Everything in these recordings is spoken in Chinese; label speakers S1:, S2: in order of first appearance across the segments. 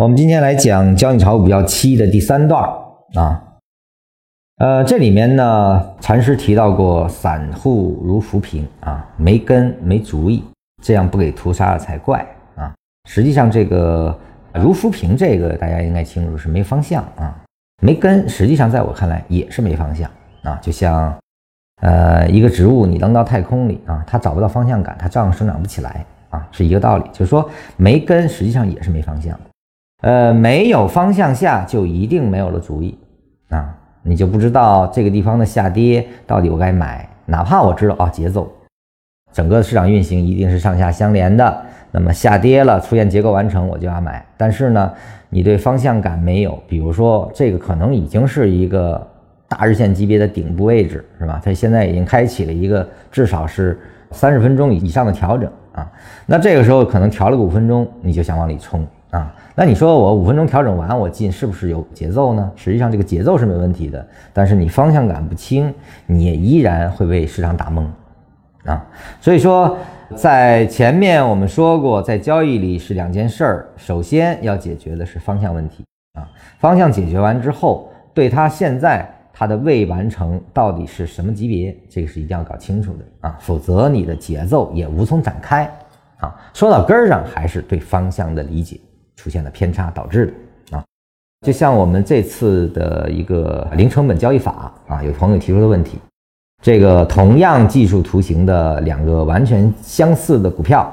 S1: 我们今天来讲交易炒股票七的第三段啊，呃，这里面呢，禅师提到过散户如浮萍啊，没根没主意，这样不给屠杀了才怪啊。实际上，这个如浮萍这个大家应该清楚是没方向啊，没根，实际上在我看来也是没方向啊。就像呃一个植物你扔到太空里啊，它找不到方向感，它照样生长不起来啊，是一个道理。就是说没根实际上也是没方向。呃，没有方向下就一定没有了主意啊，你就不知道这个地方的下跌到底我该买，哪怕我知道啊节奏，整个市场运行一定是上下相连的，那么下跌了出现结构完成我就要买，但是呢，你对方向感没有，比如说这个可能已经是一个大日线级别的顶部位置是吧？它现在已经开启了一个至少是三十分钟以上的调整啊，那这个时候可能调了个五分钟，你就想往里冲。啊，那你说我五分钟调整完我进是不是有节奏呢？实际上这个节奏是没问题的，但是你方向感不清，你也依然会被市场打懵啊。所以说，在前面我们说过，在交易里是两件事儿，首先要解决的是方向问题啊。方向解决完之后，对它现在它的未完成到底是什么级别，这个是一定要搞清楚的啊，否则你的节奏也无从展开啊。说到根儿上，还是对方向的理解。出现了偏差导致的啊，就像我们这次的一个零成本交易法啊，有朋友提出的问题，这个同样技术图形的两个完全相似的股票，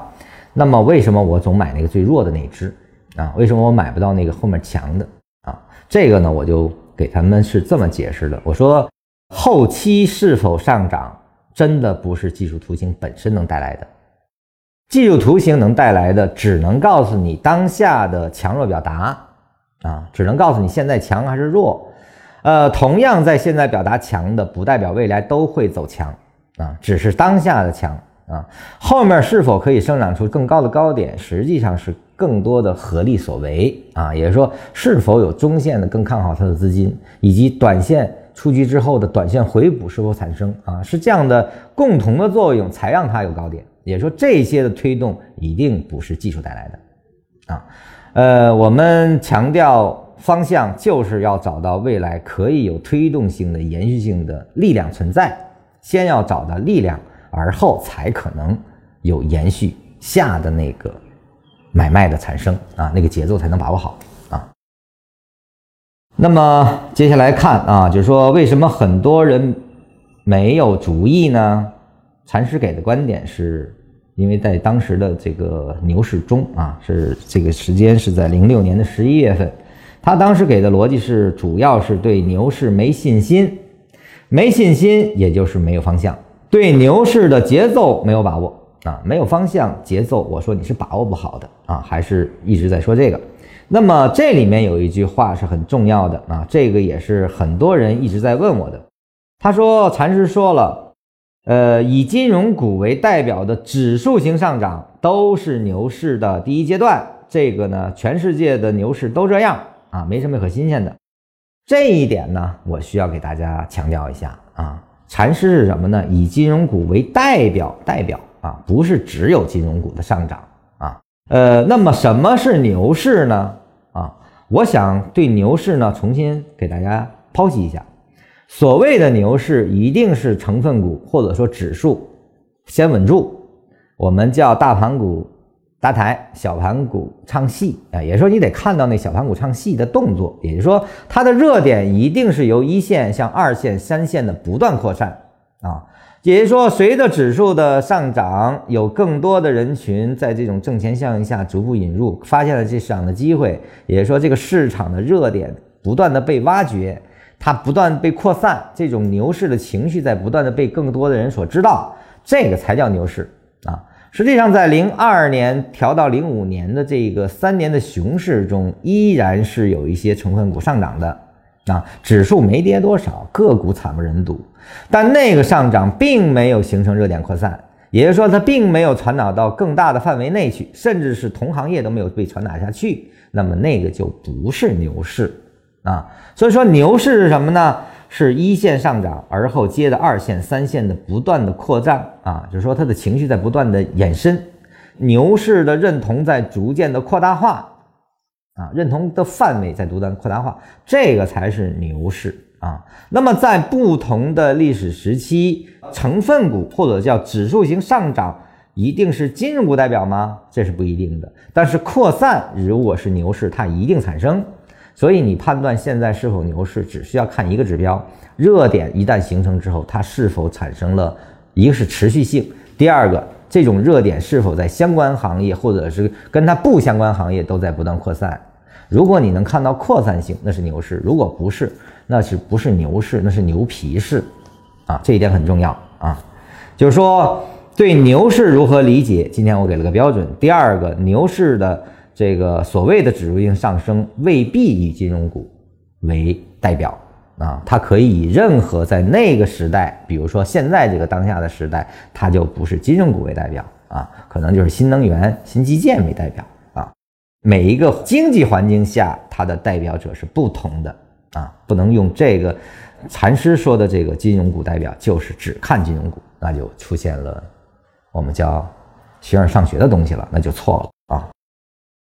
S1: 那么为什么我总买那个最弱的那只啊？为什么我买不到那个后面强的啊？这个呢，我就给他们是这么解释的，我说后期是否上涨，真的不是技术图形本身能带来的。技术图形能带来的，只能告诉你当下的强弱表达啊，只能告诉你现在强还是弱。呃，同样在现在表达强的，不代表未来都会走强啊，只是当下的强啊。后面是否可以生长出更高的高点，实际上是更多的合力所为啊，也就是说，是否有中线的更看好它的资金，以及短线出局之后的短线回补是否产生啊，是这样的共同的作用才让它有高点。也说这些的推动一定不是技术带来的，啊，呃，我们强调方向就是要找到未来可以有推动性的延续性的力量存在，先要找到力量，而后才可能有延续下的那个买卖的产生啊，那个节奏才能把握好啊。那么接下来看啊，就是说为什么很多人没有主意呢？禅师给的观点是。因为在当时的这个牛市中啊，是这个时间是在零六年的十一月份，他当时给的逻辑是，主要是对牛市没信心，没信心也就是没有方向，对牛市的节奏没有把握啊，没有方向节奏，我说你是把握不好的啊，还是一直在说这个。那么这里面有一句话是很重要的啊，这个也是很多人一直在问我的，他说禅师说了。呃，以金融股为代表的指数型上涨都是牛市的第一阶段。这个呢，全世界的牛市都这样啊，没什么可新鲜的。这一点呢，我需要给大家强调一下啊。禅师是什么呢？以金融股为代表，代表啊，不是只有金融股的上涨啊。呃，那么什么是牛市呢？啊，我想对牛市呢，重新给大家剖析一下。所谓的牛市，一定是成分股或者说指数先稳住，我们叫大盘股搭台，小盘股唱戏啊。也就是说，你得看到那小盘股唱戏的动作，也就是说，它的热点一定是由一线向二线、三线的不断扩散啊。也就是说，随着指数的上涨，有更多的人群在这种挣钱效应下逐步引入，发现了这市场的机会，也就是说，这个市场的热点不断的被挖掘。它不断被扩散，这种牛市的情绪在不断的被更多的人所知道，这个才叫牛市啊！实际上，在零二年调到零五年的这个三年的熊市中，依然是有一些成分股上涨的啊，指数没跌多少，个股惨不忍睹，但那个上涨并没有形成热点扩散，也就是说，它并没有传导到更大的范围内去，甚至是同行业都没有被传达下去，那么那个就不是牛市。啊，所以说牛市是什么呢？是一线上涨，而后接着二线、三线的不断的扩张啊，就是说它的情绪在不断的延伸，牛市的认同在逐渐的扩大化啊，认同的范围在不断扩大化，这个才是牛市啊。那么在不同的历史时期，成分股或者叫指数型上涨，一定是金融股代表吗？这是不一定的。但是扩散如果是牛市，它一定产生。所以你判断现在是否牛市，只需要看一个指标：热点一旦形成之后，它是否产生了一个是持续性，第二个这种热点是否在相关行业或者是跟它不相关行业都在不断扩散。如果你能看到扩散性，那是牛市；如果不是，那是不是牛市？那是牛皮市，啊，这一点很重要啊。就是说，对牛市如何理解？今天我给了个标准。第二个，牛市的。这个所谓的指数性上升未必以金融股为代表啊，它可以以任何在那个时代，比如说现在这个当下的时代，它就不是金融股为代表啊，可能就是新能源、新基建为代表啊。每一个经济环境下，它的代表者是不同的啊，不能用这个禅师说的这个金融股代表就是只看金融股，那就出现了我们叫形而上学的东西了，那就错了啊。